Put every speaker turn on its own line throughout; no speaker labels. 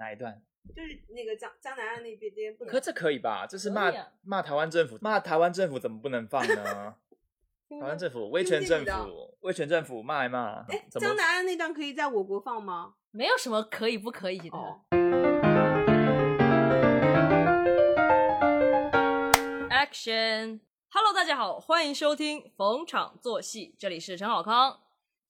哪一段？
就是那个江江南岸那边边不能
可这可以吧？这是骂、
啊
骂台湾政府，骂台湾政府怎么不能放呢？台湾政府、威权政府、威权政府骂一骂，
哎，
怎么
江南岸那段可以在我国放吗？
没有什么可以不可以的。
哦
Action！Hello，大家好，欢迎收听逢场作戏，这里是陈好康。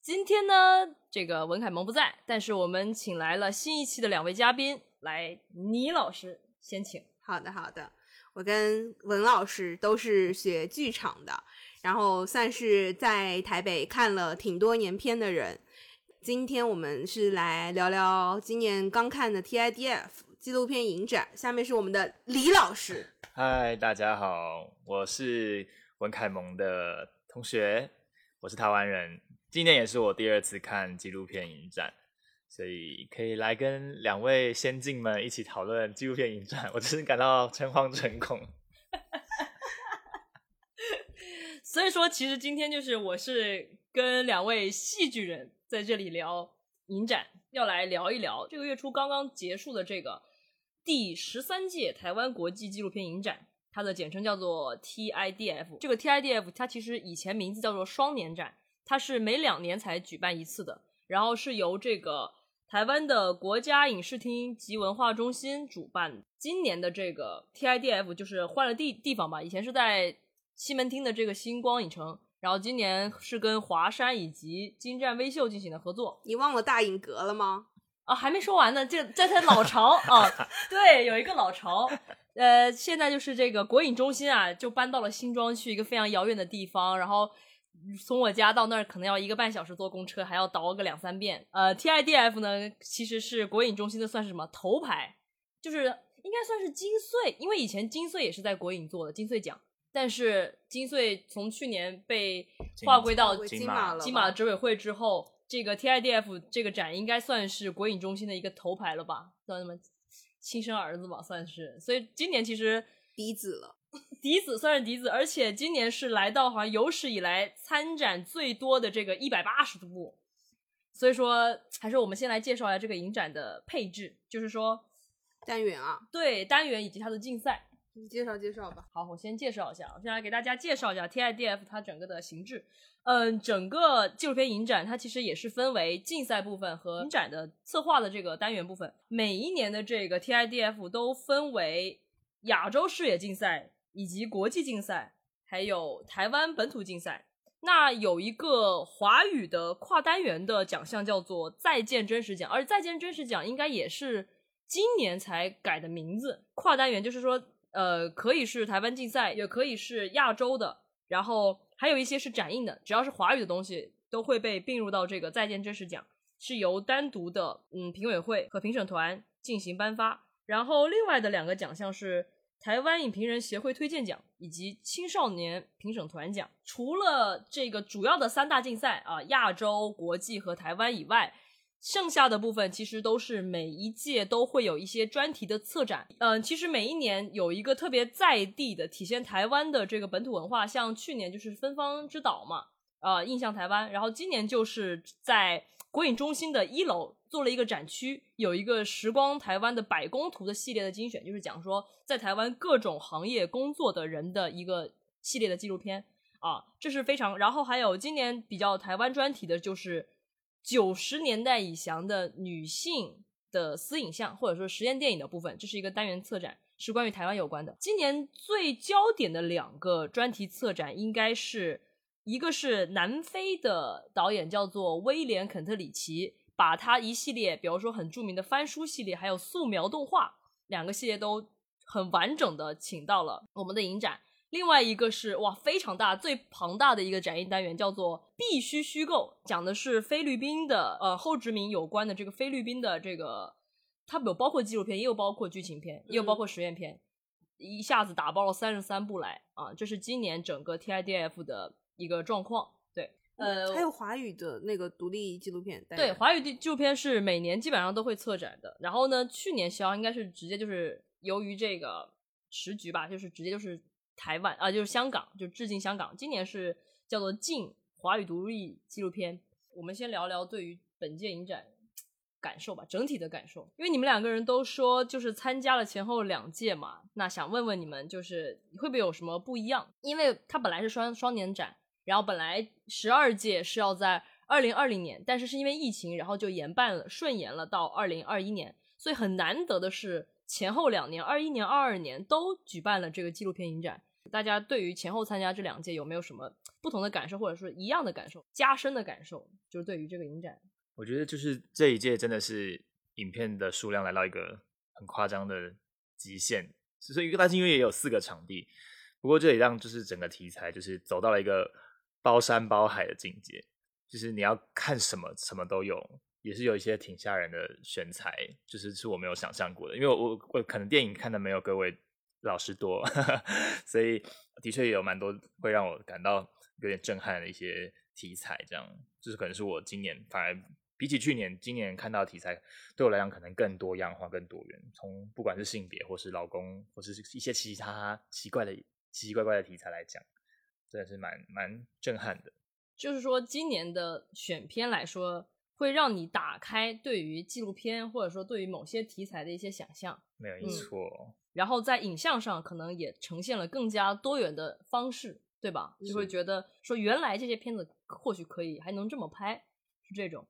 今天呢，这个文凯萌不在，但是我们请来了新一期的两位嘉宾，来，倪老师先请。
好的，好的。我跟文老师都是学剧场的，然后算是在台北看了挺多年片的人。今天我们是来聊聊今年刚看的 TIDF 纪录片影展。下面是我们的李老师，
嗨，大家好，我是文凯蒙的同学，我是台湾人，今年也是我第二次看纪录片影展，所以可以来跟两位先进们一起讨论纪录片影展，我真是感到诚惶诚恐。
所以说，其实今天就是我是跟两位戏剧人在这里聊影展，要来聊一聊这个月初刚刚结束的这个第十三届台湾国际纪录片影展，它的简称叫做 TIDF。这个 TIDF 它其实以前名字叫做双年展，它是每两年才举办一次的，然后是由这个台湾的国家影视厅及文化中心主办。今年的这个 TIDF 就是换了地地方吧，以前是在西门町的这个星光影城，然后今年是跟华山以及金湛微秀进行的合作
你忘了大影阁了吗？
啊，还没说完呢，这这才老巢啊，对，有一个老巢，呃，现在就是这个国影中心啊，就搬到了新庄去一个非常遥远的地方，然后从我家到那儿可能要一个半小时坐公车，还要倒个两三遍。呃，TIDF 呢其实是国影中心的算是什么头牌，就是应该算是金穗，因为以前金穗也是在国影做的金穗奖。但是金穗从去年被划归到
金马
金马了，
金马执委会之后，这个 TIDF 这个展应该算是国影中心的一个头牌了吧，算什么亲生儿子吧，算是。所以今年其实
鼻子了。
嫡子算是笛子，而且今年是来到好像有史以来参展最多的这个一百八十部，所以说还是我们先来介绍一下这个影展的配置，就是说
单元啊，
对单元以及它的竞赛。
你介绍介绍吧。
好，我先介绍一下，我先来给大家介绍一下 TIDF 它整个的形制。嗯，整个纪录片影展它其实也是分为竞赛部分和影展的策划的这个单元部分。每一年的这个 TIDF 都分为亚洲视野竞赛以及国际竞赛，还有台湾本土竞赛。那有一个华语的跨单元的奖项叫做“再见真实奖”，而“再见真实奖”应该也是今年才改的名字。跨单元就是说。呃，可以是台湾竞赛，也可以是亚洲的，然后还有一些是展映的，只要是华语的东西都会被并入到这个再见真实奖，是由单独的嗯评委会和评审团进行颁发。然后另外的两个奖项是台湾影评人协会推荐奖以及青少年评审团奖。除了这个主要的三大竞赛啊，亚洲、国际和台湾以外。剩下的部分其实都是每一届都会有一些专题的策展，嗯，其实每一年有一个特别在地的体现台湾的这个本土文化，像去年就是芬芳之岛嘛，呃，印象台湾，然后今年就是在国影中心的一楼做了一个展区，有一个时光台湾的百工图的系列的精选，就是讲说在台湾各种行业工作的人的一个系列的纪录片啊，这是非常，然后还有今年比较台湾专题的就是。九十年代以降的女性的私影像，或者说实验电影的部分，这是一个单元策展，是关于台湾有关的。今年最焦点的两个专题策展，应该是一个是南非的导演叫做威廉肯特里奇，把他一系列，比如说很著名的翻书系列，还有素描动画两个系列都很完整的请到了我们的影展。另外一个是哇非常大、最庞大的一个展映单元，叫做“必须虚构”，讲的是菲律宾的呃后殖民有关的这个菲律宾的这个，它有包括纪录片，也有包括剧情片，也有包括实验片，一下子打包了三十三部来啊！这是今年整个 TIDF 的一个状况。对，呃，
还有华语的那个独立纪录片。
对，华语纪录片是每年基本上都会策展的。然后呢，去年肖应该是直接就是由于这个时局吧，就是直接就是。台湾啊，就是香港，就致敬香港。今年是叫做“敬华语独立纪录片”。我们先聊聊对于本届影展感受吧，整体的感受。因为你们两个人都说就是参加了前后两届嘛，那想问问你们，就是会不会有什么不一样？因为它本来是双双年展，然后本来十二届是要在二零二零年，但是是因为疫情，然后就延办了，顺延了到二零二一年。所以很难得的是，前后两年，二一年、二二年都举办了这个纪录片影展。大家对于前后参加这两届有没有什么不同的感受，或者说一样的感受、加深的感受？就是对于这个影展，
我觉得就是这一届真的是影片的数量来到一个很夸张的极限，所以但是因为也有四个场地，不过这也让就是整个题材就是走到了一个包山包海的境界，就是你要看什么什么都有。也是有一些挺吓人的选材，就是是我没有想象过的，因为我我可能电影看的没有各位老师多，所以的确也有蛮多会让我感到有点震撼的一些题材，这样就是可能是我今年反而比起去年，今年看到题材对我来讲可能更多样化、更多元，从不管是性别或是老公或是一些其他奇怪的奇奇怪怪的题材来讲，真的是蛮蛮震撼的。
就是说今年的选片来说。会让你打开对于纪录片或者说对于某些题材的一些想象，
没有错。
然后在影像上可能也呈现了更加多元的方式，对吧？就会觉得说原来这些片子或许可以还能这么拍，是这种。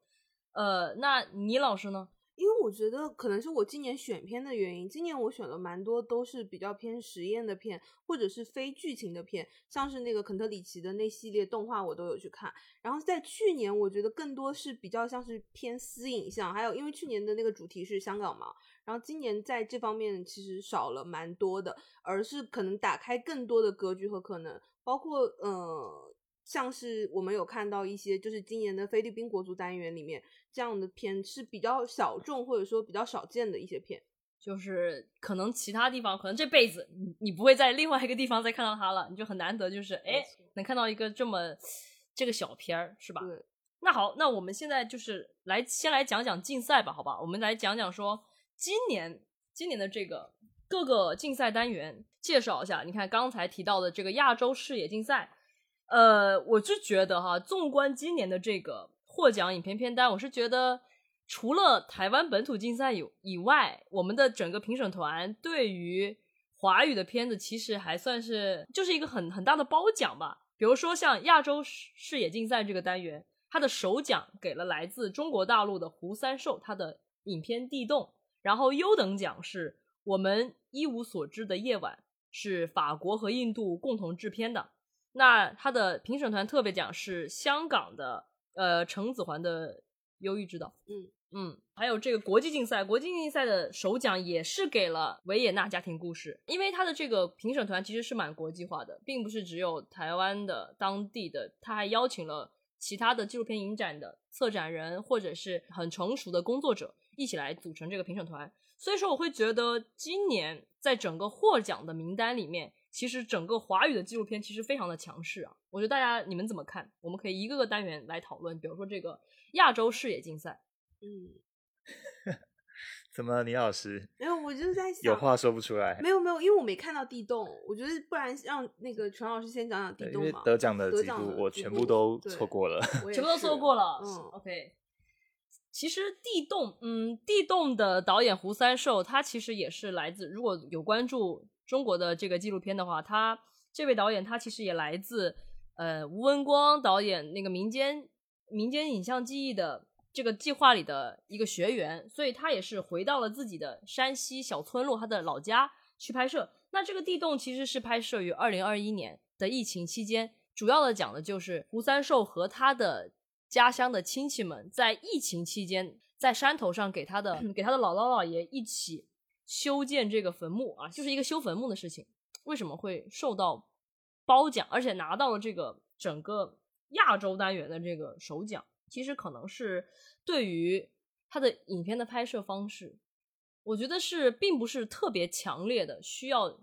呃，那倪老师呢？
因为我觉得可能是我今年选片的原因，今年我选了蛮多都是比较偏实验的片，或者是非剧情的片，像是那个肯特里奇的那系列动画我都有去看。然后在去年，我觉得更多是比较像是偏私影像，还有因为去年的那个主题是香港嘛，然后今年在这方面其实少了蛮多的，而是可能打开更多的格局和可能，包括嗯。像是我们有看到一些，就是今年的菲律宾国足单元里面这样的片是比较小众或者说比较少见的一些片，
就是可能其他地方可能这辈子你你不会在另外一个地方再看到它了，你就很难得就是哎能看到一个这么这个小片儿是吧？
对。
那好，那我们现在就是来先来讲讲竞赛吧，好吧？我们来讲讲说今年今年的这个各个竞赛单元介绍一下。你看刚才提到的这个亚洲视野竞赛。呃，我是觉得哈，纵观今年的这个获奖影片片单，我是觉得除了台湾本土竞赛有以外，我们的整个评审团对于华语的片子其实还算是就是一个很很大的褒奖吧。比如说像亚洲视野竞赛这个单元，它的首奖给了来自中国大陆的胡三寿他的影片《地洞》，然后优等奖是我们一无所知的夜晚，是法国和印度共同制片的。那他的评审团特别奖是香港的，呃，程子桓的《忧郁之岛》。
嗯
嗯，还有这个国际竞赛，国际竞赛的首奖也是给了维也纳家庭故事，因为他的这个评审团其实是蛮国际化的，并不是只有台湾的当地的，他还邀请了其他的纪录片影展的策展人或者是很成熟的工作者一起来组成这个评审团。所以说，我会觉得今年在整个获奖的名单里面。其实整个华语的纪录片其实非常的强势啊，我觉得大家你们怎么看？我们可以一个个单元来讨论，比如说这个亚洲视野竞赛。
嗯，
怎么，李老师？
没有，我就是在想，
有话说不出来。
没有没有，因为我没看到地洞，我觉得不然让那个陈老师先讲讲地洞嘛。
得奖的几部我全部都错过了，
全部都错过了。
嗯
，OK。其实地洞，嗯，地洞的导演胡三寿，他其实也是来自，如果有关注。中国的这个纪录片的话，他这位导演他其实也来自呃吴文光导演那个民间民间影像记忆的这个计划里的一个学员，所以他也是回到了自己的山西小村落他的老家去拍摄。那这个地洞其实是拍摄于二零二一年的疫情期间，主要的讲的就是胡三寿和他的家乡的亲戚们在疫情期间在山头上给他的 给他的姥姥姥爷一起。修建这个坟墓啊，就是一个修坟墓的事情，为什么会受到褒奖，而且拿到了这个整个亚洲单元的这个首奖？其实可能是对于他的影片的拍摄方式，我觉得是并不是特别强烈的，需要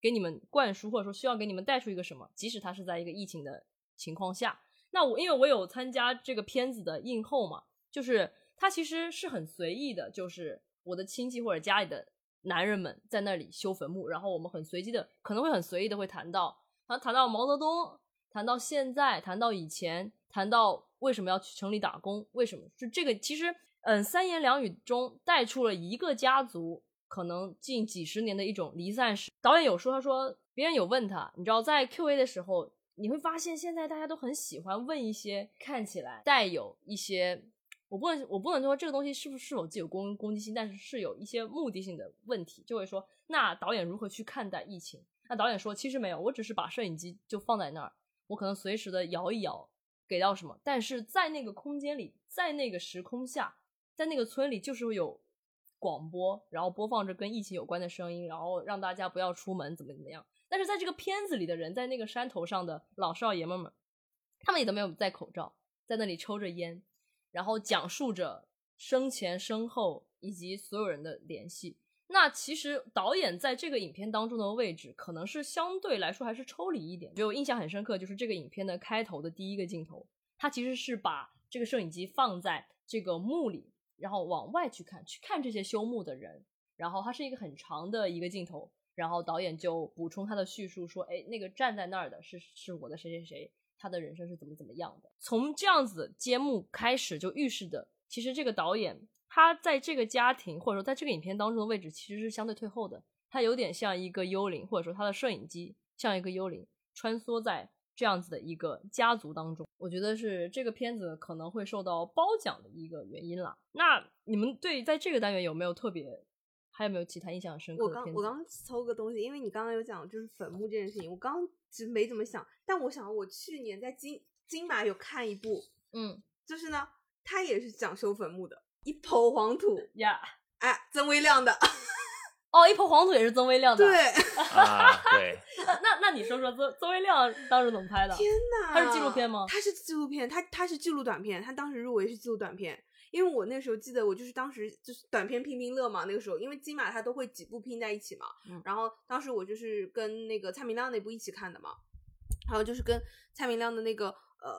给你们灌输，或者说需要给你们带出一个什么？即使他是在一个疫情的情况下，那我因为我有参加这个片子的映后嘛，就是他其实是很随意的，就是。我的亲戚或者家里的男人们在那里修坟墓，然后我们很随机的，可能会很随意的会谈到，谈，谈到毛泽东，谈到现在，谈到以前，谈到为什么要去城里打工，为什么？就这个，其实嗯，三言两语中带出了一个家族可能近几十年的一种离散史。导演有说，他说别人有问他，你知道在 Q A 的时候，你会发现现在大家都很喜欢问一些看起来带有一些，我不能我不能说这个东西是不是否具有攻攻击性，但是是有一些目的性的问题，就会说那导演如何去看待疫情？那导演说其实没有，我只是把摄影机就放在那儿，我可能随时的摇一摇，给到什么，但是在那个空间里，在那个时空下。在那个村里，就是会有广播，然后播放着跟疫情有关的声音，然后让大家不要出门，怎么怎么样。但是在这个片子里的人，在那个山头上的老少爷们们，他们也都没有戴口罩，在那里抽着烟，然后讲述着生前身后以及所有人的联系。那其实导演在这个影片当中的位置，可能是相对来说还是抽离一点。就印象很深刻，就是这个影片的开头的第一个镜头，他其实是把这个摄影机放在这个墓里。然后往外去看，去看这些修墓的人，然后它是一个很长的一个镜头，然后导演就补充他的叙述说，哎，那个站在那儿的是是我的谁谁谁，他的人生是怎么怎么样的。从这样子揭幕开始，就预示着，其实这个导演他在这个家庭或者说在这个影片当中的位置其实是相对退后的，他有点像一个幽灵，或者说他的摄影机像一个幽灵穿梭在。这样子的一个家族当中，我觉得是这个片子可能会受到褒奖的一个原因啦。那你们对在这个单元有没有特别，还有没有其他印象深刻
的？我刚我刚搜个东西，因为你刚刚有讲就是坟墓这件事情，我刚刚其实没怎么想，但我想我去年在金金马有看一部，
嗯，
就是呢，他也是讲修坟墓的，一抔黄土
呀，
哎，曾微亮的。
哦，一抔黄土也是曾微亮 的。
对，
啊，对。
那那你说说曾曾微亮当时怎么拍的？
天哪，
他是纪录片吗？
他是纪录片，他他是记录短片，他当时入围是纪录短片。因为我那时候记得，我就是当时就是短片拼拼乐嘛，那个时候因为金马它都会几部拼在一起嘛。
嗯。
然后当时我就是跟那个蔡明亮那部一起看的嘛，还有就是跟蔡明亮的那个呃，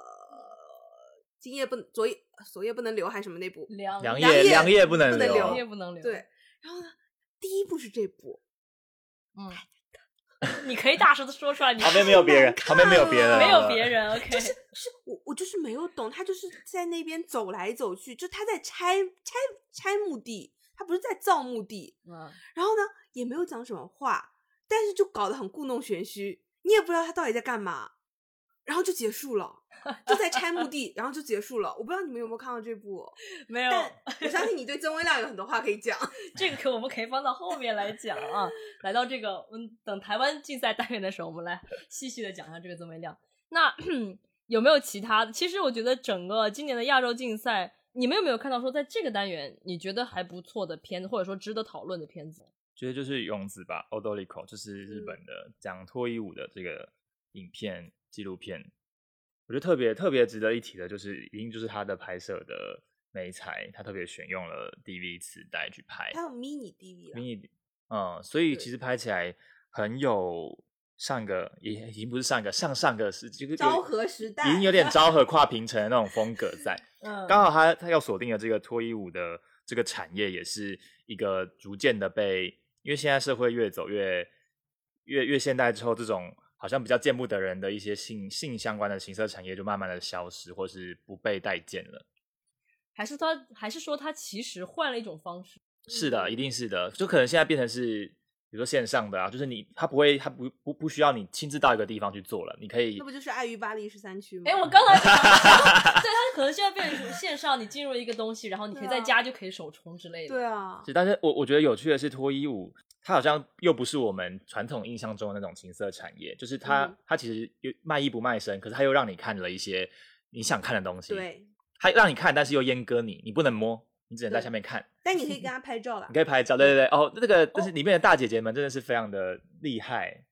今夜不昨夜昨夜不能留还是什么那部？
良
良
夜
良夜不
能
夜不能留。
对，然后呢？第一部是这部，
嗯，你可以大声的说出来。
你 旁边没有别人，旁边没有别人，
没有别人。OK，
就是是我我就是没有懂，他就是在那边走来走去，就他在拆拆拆墓地，他不是在造墓地。
嗯，
然后呢，也没有讲什么话，但是就搞得很故弄玄虚，你也不知道他到底在干嘛，然后就结束了。就在拆墓地，然后就结束了。我不知道你们有没有看到这部？
没有。
我相信你对曾微亮有很多话可以讲。
这个可我们可以放到后面来讲啊。来到这个，嗯，等台湾竞赛单元的时候，我们来细细的讲一下这个曾微亮。那 有没有其他的？其实我觉得整个今年的亚洲竞赛，你们有没有看到说在这个单元你觉得还不错的片子，或者说值得讨论的片子？
觉得就是勇子吧，Odolico，就是日本的讲脱衣舞的这个影片纪录片。我觉得特别特别值得一提的，就是一定就是他的拍摄的美材，他特别选用了 DV 磁带去拍，
还有 mini DV，mini，
嗯，所以其实拍起来很有上个也已经不是上个上上个是就是
昭和时代，
已经有点昭和 跨平成的那种风格在。
嗯，
刚好他他要锁定的这个脱衣舞的这个产业，也是一个逐渐的被，因为现在社会越走越越越现代之后，这种。好像比较见不得人的一些性性相关的情色产业就慢慢的消失，或是不被待见了。
还是他，还是说他其实换了一种方式？
是的，一定是的。就可能现在变成是，比如说线上的啊，就是你他不会，他不不不需要你亲自到一个地方去做了，你可以。
那不就是爱于巴黎十三区吗？
哎，我刚才 对他可能现在变成线上，你进入一个东西，然后你可以在家就可以手冲之类的。
对啊。
是，但是我我觉得有趣的是脱衣舞。它好像又不是我们传统印象中的那种情色产业，就是它，它其实又卖艺不卖身，可是它又让你看了一些你想看的东西。
对，
它让你看，但是又阉割你，你不能摸，你只能在下面看。
但你可以跟 他拍照了。
你可以拍照，对对对。哦，那个就是里面的大姐姐们真的是非常的厉害，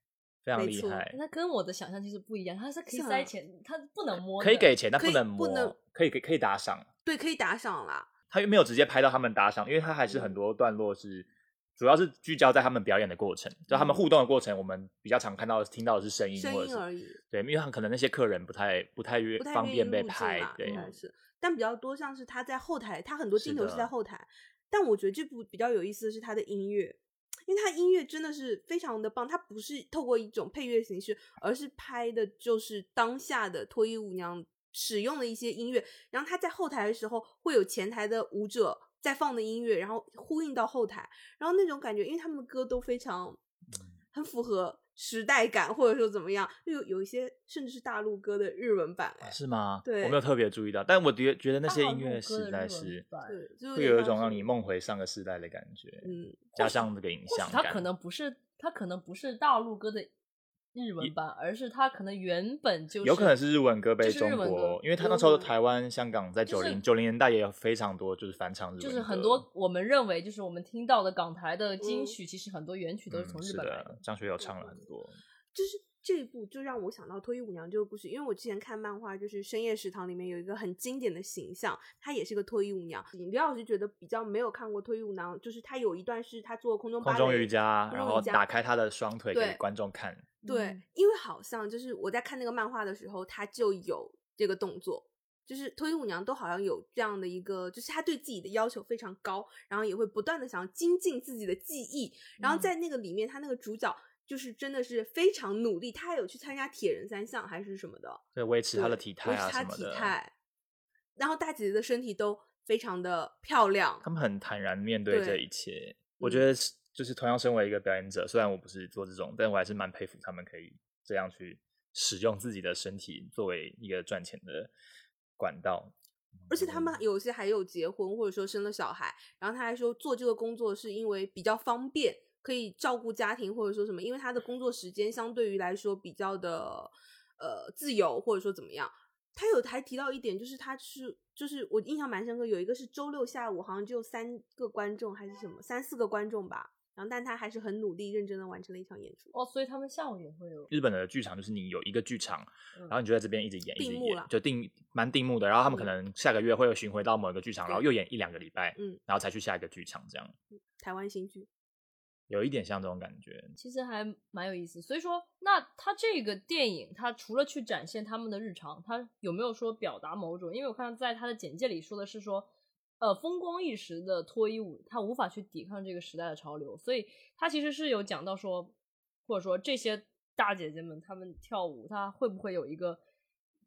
非常厉害。
那跟我的想象其实不一样，它是可以塞钱，它不能摸，
可以给钱，但不能
摸，
可以可以可以打赏。
对，可以打赏啦。
他又没有直接拍到他们打赏，因为他还是很多段落是。主要是聚焦在他们表演的过程，就他们互动的过程，我们比较常看到、听到的是声音，
声音而已。
对，因为可能那些客人不太、不太约方便被拍，对，
是。但比较多像是他在后台，他很多镜头是在后台。但我觉得这部比较有意思的是他的音乐，因为他音乐真的是非常的棒。他不是透过一种配乐形式，而是拍的就是当下的脱衣舞娘使用的一些音乐，然后他在后台的时候会有前台的舞者在放的音乐，然后呼应到后台，然后那种感觉，因为他们的歌都非常很符合时代感，或者说怎么样，有有一些甚至是大陆歌的日文版，哎，
是吗？
对
我没有特别注意到，但我觉觉得那些音乐实在是会有一种让你梦回上个时代的感觉，
嗯，
加上这个影像
它可。能不是，它可能不是大陆歌的日文版，而是它可能原本就是
有可能是日文歌被中国，因为他那时候台湾、香港在
就是
九零九零年代也有非常多就是翻唱日文，
就是很多我们认为就是我们听到的港台的金
嗯。
曲，其实很多原曲都是从日本来
的，张学友唱了很多，
就是这一部就让我想到《脱衣舞娘》这个故事，因为我之前看漫画，就是《深夜食堂》里面有一个很经典的形象，她也是个脱衣舞娘。李老师觉得比较没有看过《脱衣舞娘》，就是她有一段是她做空中芭蕾
空中瑜伽，然后打开她的双腿给观众看，
对，
嗯
因为好像就是我在看那个漫画的时候，她就有这个动作。就是脱衣舞娘都好像有这样的一个，就是她对自己的要求非常高，然后也会不断的想要精进自己的技艺。然后
嗯
在那个里面，她那个主角就是真的是非常努力，他还有去参加铁人三项还是什么的，
对，维持他的体态
维持他体
啊什么的，
态。然后大姐姐的身体都非常的漂亮，
他们很坦然面对这一切。我
嗯
觉得就是同样身为一个表演者，虽然我不是做这种，但我还是蛮佩服他们可以这样去使用自己的身体作为一个赚钱的管道。
而且他们
嗯
有些还有结婚或者说生了小孩，然后他还说做这个工作是因为比较方便，可以照顾家庭或者说什么，因为他的工作时间相对于来说比较的呃自由或者说怎么样。他有还提到一点，就是他是就是我印象蛮深刻，有一个是周六下午好像只有三个观众还是什么三四个观众吧，然后但他还是很努力认真的完成了一场演出。
哦，所以他们下午也会有，
日本的剧场就是你有一个剧场，
嗯
然后你就在这边一直演，一直
定幕啦，
演就定蛮定目的。然后他们可
嗯
能下个月会有巡回到某一个剧场，然后又演一两个礼拜，
嗯，
然后才去下一个剧场，这样
台湾新剧，
有一点像这种感觉。
其实还蛮有意思。所以说，那他这个电影，他除了去展现他们的日常，他有没有说表达某种？因为我看在他的简介里说的是说，呃，风光一时的脱衣舞，他无法去抵抗这个时代的潮流，所以他其实是有讲到说，或者说这些大姐姐们她们跳舞，她会不会有一个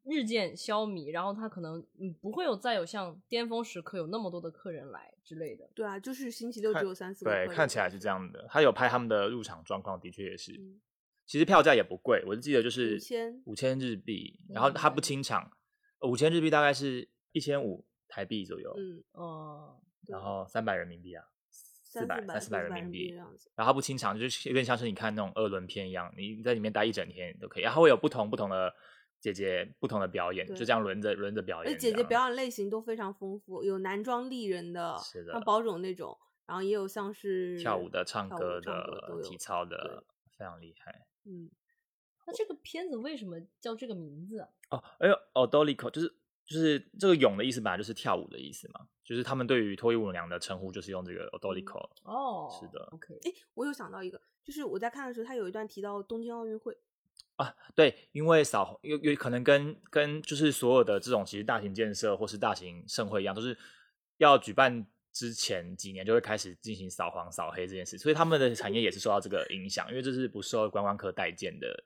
日渐消弭，然后他可能嗯不会有再有像巅峰时刻有那么多的客人来之类的。
对啊，就是星期六只有三四个
对，看起来是这样的。他有拍他们的入场状况，的确也是。
嗯
其实票价也不贵，我就记得就是
5000
五千日币，然后他不清场，五千日币大概是一千五台币左右，
嗯，
哦、
然后三百人民币啊，四百三四百人民币
这样子。
然后他不清场，就是有点像是你看那种二轮片一样，你在里面待一整天都可以，然后会有不同不同的姐姐不同的表演，就这样轮着轮着表演。
且姐姐表演类型都非常丰富，有男装丽人的，
是的
像宝种那种，然后也有像是
跳舞的、唱歌的、体操的，非常厉害。
嗯，
那这个片子为什么叫这个名字啊？
哦，哎呦，odolico 就是就是这个俑的意思本来就是跳舞的意思嘛，就是他们对于脱衣舞娘的称呼就是用这个 odolico
哦，
是的
，OK，
哎，我有想到一个，就是我在看的时候，他有一段提到东京奥运会，
啊，对，因为扫有有可能跟跟就是所有的这种其实大型建设或是大型盛会一样，都是要举办之前几年就会开始进行扫黄扫黑这件事，所以他们的产业也是受到这个影响，因为这是不受观光客待见的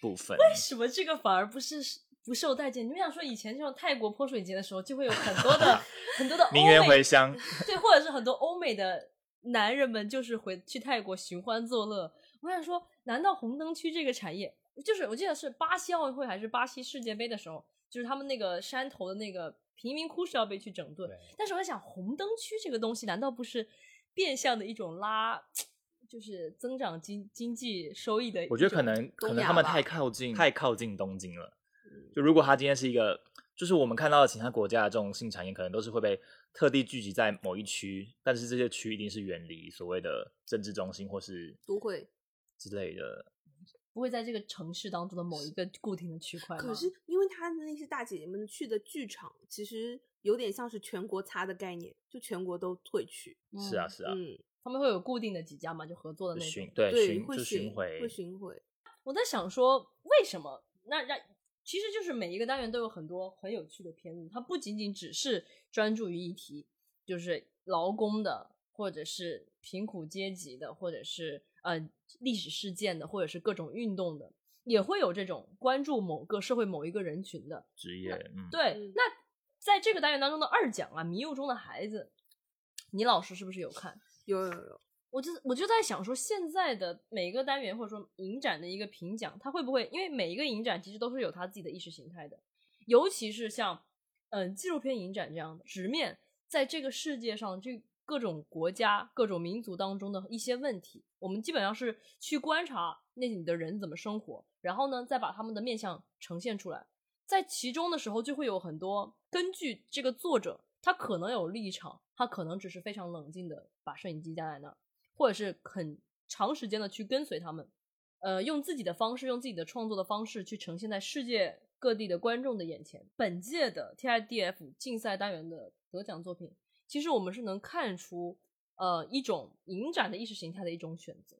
部分。
为什么这个反而不是不受待见？你们想说以前这种泰国泼水节的时候，就会有很多的 很多的
名媛回乡，
对，或者是很多欧美的男人们就是回去泰国寻欢作乐。我想说，难道红灯区这个产业，就是我记得是巴西奥运会还是巴西世界杯的时候，就是他们那个山头的那个贫民窟是要被去整顿。但是我在想，红灯区这个东西，难道不是变相的一种拉，就是增长经经济收益的？
我觉得可能可能他们太靠近太靠近东京了。
嗯
就如果他今天是一个，就是我们看到的其他国家的这种性产业，可能都是会被特地聚集在某一区，但是这些区一定是远离所谓的政治中心或是
都会。
之类的。
不会在这个城市当中的某一个固定的区块？
可是因为他的那些大姐姐们去的剧场，其实有点像是全国擦的概念，就全国都会去。
是啊，是啊，
嗯，
他们会有固定的几家嘛，就合作的那种。
对
对，
巡就
会巡
巡回
会巡回。
我在想说，为什么那让其实就是每一个单元都有很多很有趣的片子，它不仅仅只是专注于议题，就是劳工的，或者是贫苦阶级的，或者是呃历史事件的，或者是各种运动的。也会有这种关注某个社会某一个人群的。
职业，嗯，
对，
嗯
那在这个单元当中的二讲啊，《迷雾中的孩子》，倪老师是不是有看？
有有有，
我就我就在想说，现在的每一个单元或者说影展的一个评奖，它会不会因为每一个影展其实都是有它自己的意识形态的，尤其是像嗯纪录片影展这样的，直面在这个世界上这各种国家、各种民族当中的一些问题，我们基本上是去观察那里的人怎么生活，然后呢再把他们的面相呈现出来，在其中的时候就会有很多根据这个作者他可能有立场，他可能只是非常冷静的把摄影机架在那儿。或者是很长时间的去跟随他们，呃，用自己的方式，用自己的创作的方式去呈现在世界各地的观众的眼前。本届的 TIDF 竞赛单元的得奖作品，其实我们是能看出，呃，一种影展的意识形态的一种选择。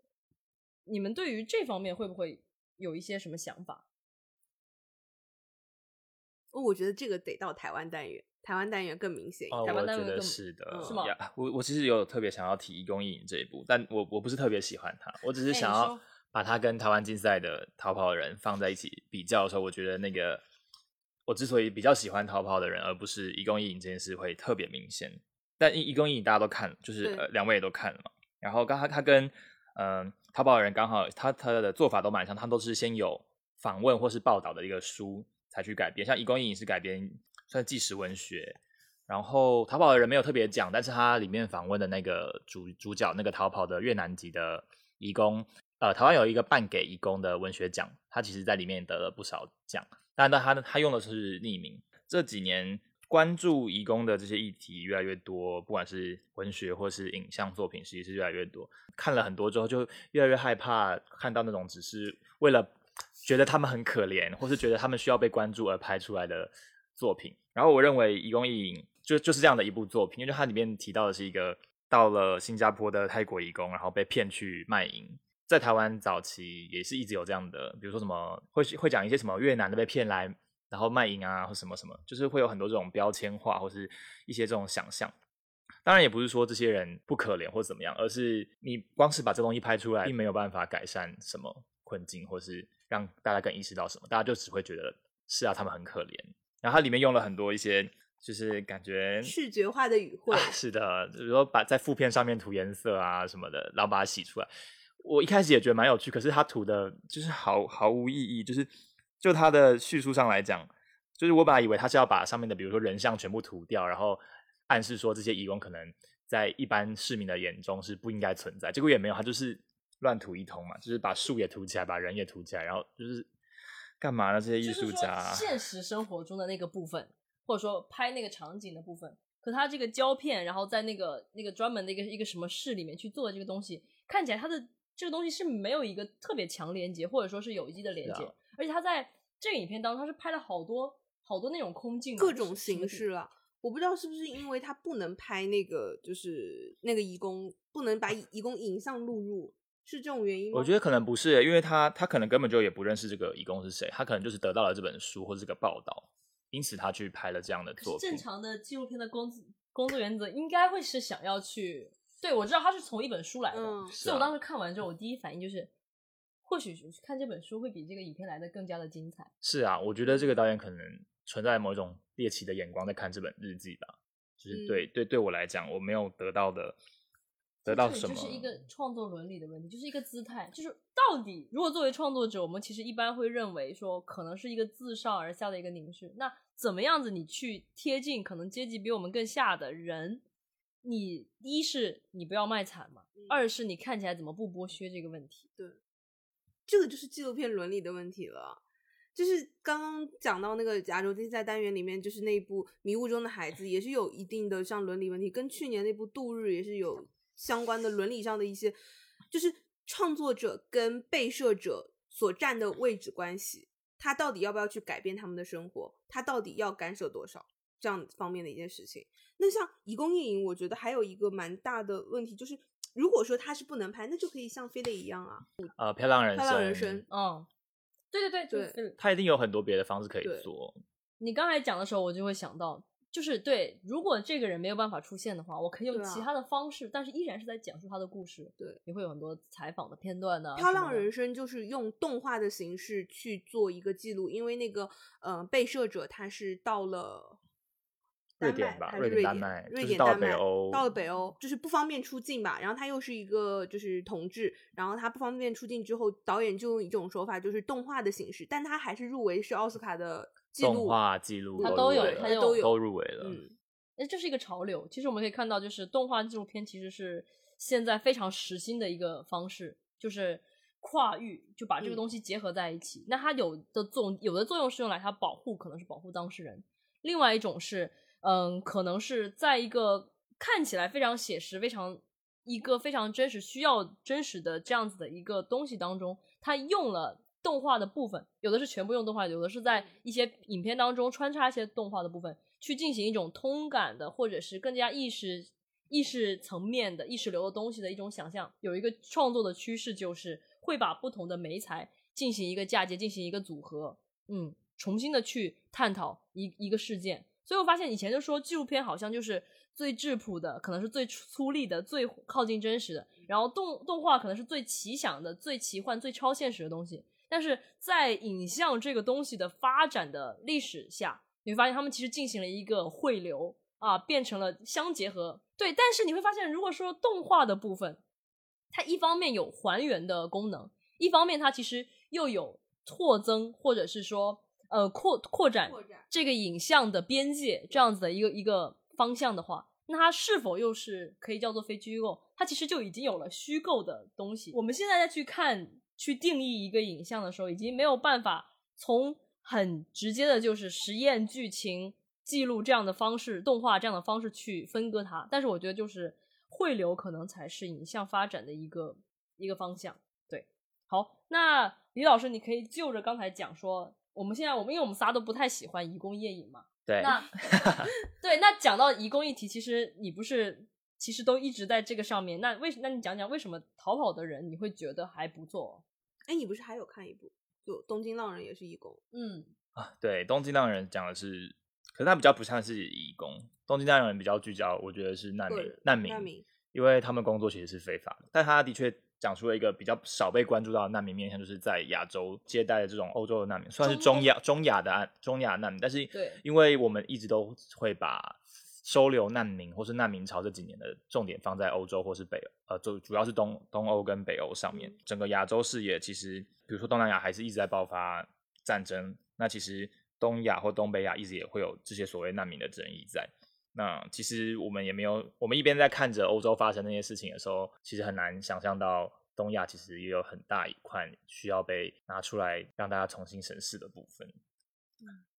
你们对于这方面会不会有一些什么想法？
哦我觉得这个得到台湾单元，台湾单元更明显一
哦，
点。
台湾
我觉得
单位更
是的，
嗯
是吗
呀我我其实有特别想要提《一公一影》这一部，但我我不是特别喜欢它，我只是想要把它跟台湾竞赛的逃跑的人放在一起比较的时候，我觉得那个我之所以比较喜欢逃跑的人，而不是一公一影这件事会特别明显。但一一公一影大家都看了，就是两位也都看了嘛。然后刚他他跟嗯、呃逃跑的人刚好他他的做法都蛮像，他都是先有访问或是报道的一个书才去改编，像一公一影是改编算纪实文学，然后淘宝的人没有特别讲，但是他里面访问的那个主主角那个逃跑的越南籍的义工，呃，台湾有一个办给义工的文学奖，他其实在里面得了不少奖，但但他他用的是匿名。这几年关注义工的这些议题越来越多，不管是文学或是影像作品，其实是越来越多。看了很多之后，就越来越害怕看到那种只是为了觉得他们很可怜，或是觉得他们需要被关注而拍出来的作品。然后我认为《移工一影》就就是这样的一部作品，因为它里面提到的是一个到了新加坡的泰国移工，然后被骗去卖淫。在台湾早期也是一直有这样的，比如说什么会会讲一些什么越南的被骗来，然后卖淫啊或什么什么，就是会有很多这种标签化或是一些这种想象。当然也不是说这些人不可怜或怎么样，而是你光是把这东西拍出来，并没有办法改善什么困境，或是让大家更意识到什么，大家就只会觉得是啊，他们很可怜。然后它里面用了很多一些，就是感觉
视觉化的语汇，
啊是的，比如说把在副片上面涂颜色啊什么的，然后把它洗出来。我一开始也觉得蛮有趣，可是他涂的就是毫毫无意义，就是就他的叙述上来讲，就是我本来以为他是要把上面的比如说人像全部涂掉，然后暗示说这些遗工可能在一般市民的眼中是不应该存在，结果也没有，他就是乱涂一通嘛，就是把树也涂起来，把人也涂起来，然后就是干嘛呢？这些艺术家
现实生活中的那个部分，或者说拍那个场景的部分，可他这个胶片，然后在那个那个专门的一个一个什么室里面去做这个东西，看起来他的这个东西是没有一个特别强连接，或者说是有机的连接，
啊
而且他在这个影片当中，他是拍了好多好多那种空镜，
各种形式了。我不知道是不是因为他不能拍那个，就是那个义工不能把义工影像录入，是这种原因吗？
我觉得可能不是，因为他他可能根本就也不认识这个义工是谁，他可能就是得到了这本书或者这个报道，因此他去拍了这样的
可
作品。
正常的纪录片的工作工作原则应该会是想要去，对我知道他是从一本书来的，
嗯
所以我当时看完之后，我第一反应就是，或许是看这本书会比这个影片来的更加的精彩。
是啊，我觉得这个导演可能存在某一种猎奇的眼光在看这本日记吧。就是对、对对我来讲，我没有得到的得到什么，
就是一个创作伦理的问题，就是一个姿态，就是到底如果作为创作者，我们其实一般会认为说，可能是一个自上而下的一个凝视。那怎么样子你去贴近可能阶级比我们更下的人？你一是你不要卖惨嘛，
嗯
二是你看起来怎么不剥削这个问题。
这个就是纪录片伦理的问题了。就是刚刚讲到那个亚洲竞赛单元里面，就是那部《迷雾中的孩子》，也是有一定的像伦理问题，跟去年那部《度日》也是有相关的伦理上的一些，就是创作者跟被摄者所占的位置关系，他到底要不要去改变他们的生活，他到底要干涉多少这样方面的一件事情。那像《移工夜影》，我觉得还有一个蛮大的问题，就是如果说他是不能拍，那就可以像飞雷一样啊，
呃漂亮人生
漂亮人生
嗯，对对对
对
就是
他一定有很多别的方式可以做。
你刚才讲的时候，我就会想到，就是对，如果这个人没有办法出现的话，我可以用其他的方式，但是依然是在讲述他的故事。
对，
你会有很多采访的片段呢、《
漂亮人生》就是用动画的形式去做一个记录，因为那个呃被摄者他是到了丹
瑞典吧瑞
麦还是瑞
典丹麦
瑞
就是到了
典丹麦
北欧
到了北欧，就是不方便出境吧。然后他又是一个就是同志，然后他不方便出境之后，导演就用一种手法，就是动画的形式，但他还是入围是奥斯卡的记录
动画记录
他都有
入围了
它
都有
都入围了。
嗯，
哎，这是一个潮流。其实我们可以看到，就是动画纪录片其实是现在非常时兴的一个方式，就是跨域，就把这个
嗯
东西结合在一起。那它有的作用，有的作用是用来它保护，可能是保护当事人；另外一种是，嗯，可能是在一个看起来非常写实、非常一个非常真实、需要真实的这样子的一个东西当中，它用了。动画的部分，有的是全部用动画，有的是在一些影片当中穿插一些动画的部分，去进行一种通感的，或者是更加意识意识层面的意识流的东西的一种想象。有一个创作的趋势，就是会把不同的媒材进行一个嫁接，进行一个组合，嗯，重新的去探讨一一个事件。所以我发现以前就说纪录片好像就是最质朴的，可能是最粗粝的，最靠近真实的，然后动动画可能是最奇想的、最奇幻、最超现实的东西。但是在影像这个东西的发展的历史下，你会发现他们其实进行了一个汇流啊，变成了相结合。对，但是你会发现，如果说动画的部分，它一方面有还原的功能，一方面它其实又有拓增或者是说呃扩扩展这个影像的边界这样子的一个一个方向的话，那它是否又是可以叫做非虚构？它其实就已经有了虚构的东西。我们现在再去看、去定义一个影像的时候，已经没有办法从很直接的就是实验剧情记录这样的方式、动画这样的方式去分割它。但是我觉得就是汇流可能才是影像发展的一个一个方向。对，好，那李老师，你可以就着刚才讲说，我们现在我们因为我们仨都不太喜欢移工夜影嘛，
对，
那 对，那讲到移工议题，其实你不是其实都一直在这个上面，那为那你讲讲为什么逃跑的人你会觉得还不错？
哎，你不是还有看一部，就《东京浪人》也是义工，
嗯，
啊，对，东京浪人讲的是，可是他比较不像是义工，东京浪人比较聚焦，我觉得是难民，难民，
难民。
因为他们工作其实是非法的，但他的确讲出了一个比较少被关注到的难民面向，就是在亚洲接待的这种欧洲的难民，算是
中
中亚中亚的案中亚难民，但是
对
因为我们一直都会把收留难民或是难民潮这几年的重点放在欧洲或是北呃，主主要是东东欧跟北欧上面
嗯，
整个亚洲视野其实，比如说东南亚还是一直在爆发战争，那其实东亚或东北亚一直也会有这些所谓难民的争议在。那其实我们也没有，我们一边在看着欧洲发生那些事情的时候，其实很难想象到东亚其实也有很大一块需要被拿出来让大家重新审视的部分。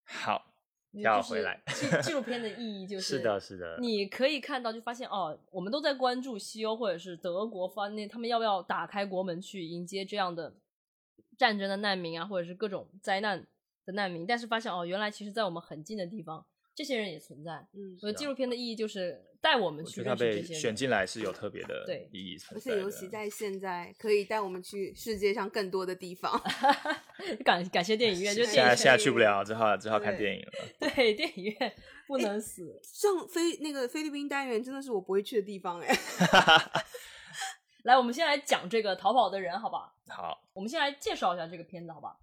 好，跳
就是
回来
纪纪录片的 意义就是
是的，是的，
你可以看到，就发现哦，我们都在关注西欧或者是德国方面，他们要不要打开国门去迎接这样的战争的难民啊，或者是各种灾难的难民，但是发现哦，原来其实在我们很近的地方，这些人也存在。
嗯，
我觉得
啊
纪录片的意义就是带我们去
他被
认识这些人。
选进来是有特别的
对
意义存
而且尤其在现在，可以带我们去世界上更多的地方。
感感谢电影院，就
现在现在去不了，只好只好看电影了。
对电影院 不能死。
像菲那个菲律宾单元真的是我不会去的地方哎。
来，我们先来讲这个逃跑的人，好吧？
好，
我们先来介绍一下这个片子，好吧？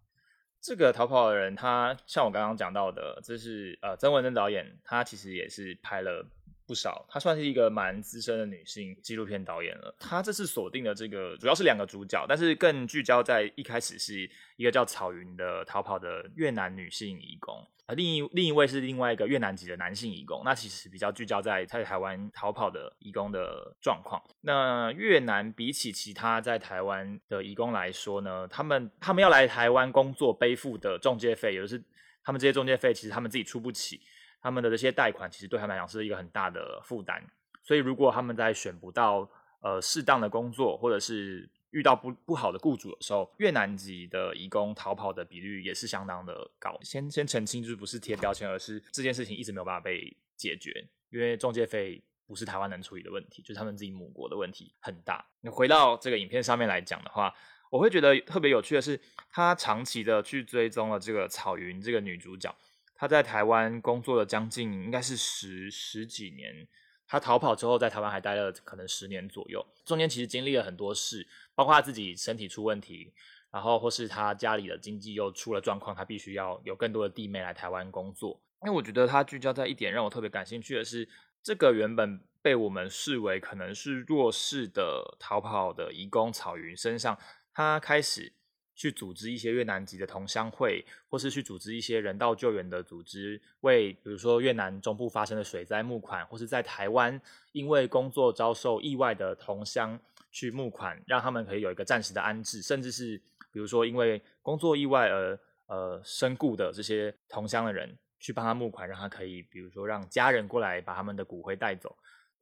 这个逃跑的人，他像我刚刚讲到的，这是呃曾文珍导演，他其实也是拍了不少，她算是一个蛮资深的女性纪录片导演了。她这次锁定的这个主要是两个主角，但是更聚焦在一开始是一个叫草云的逃跑的越南女性移工。呃，另一另一位是另外一个越南籍的男性移工，那其实比较聚焦在在台湾逃跑的移工的状况。那越南比起其他在台湾的移工来说呢，他们他们要来台湾工作背负的中介费，也就是他们这些中介费其实他们自己出不起，他们的这些贷款其实对他们来讲是一个很大的负担。所以如果他们在选不到呃适当的工作，或者是遇到不不好的雇主的时候，越南籍的移工逃跑的比率也是相当的高。先先澄清，就是不是贴标签，而是这件事情一直没有办法被解决，因为中介费不是台湾能处理的问题，就是他们自己母国的问题很大。你回到这个影片上面来讲的话，我会觉得特别有趣的是，他长期的去追踪了这个草云这个女主角。他在台湾工作了将近应该是十十几年。他逃跑之后，在台湾还待了可能十年左右，中间其实经历了很多事，包括他自己身体出问题，然后或是他家里的经济又出了状况，他必须要有更多的弟妹来台湾工作。因为我觉得他聚焦在一点让我特别感兴趣的是，这个原本被我们视为可能是弱势的逃跑的移工草云身上，他开始。去组织一些越南籍的同乡会，或是去组织一些人道救援的组织，为比如说越南中部发生的水灾募款，或是在台湾因为工作遭受意外的同乡去募款，让他们可以有一个暂时的安置，甚至是比如说因为工作意外而呃身故的这些同乡的人，去帮他募款，让他可以比如说让家人过来把他们的骨灰带走。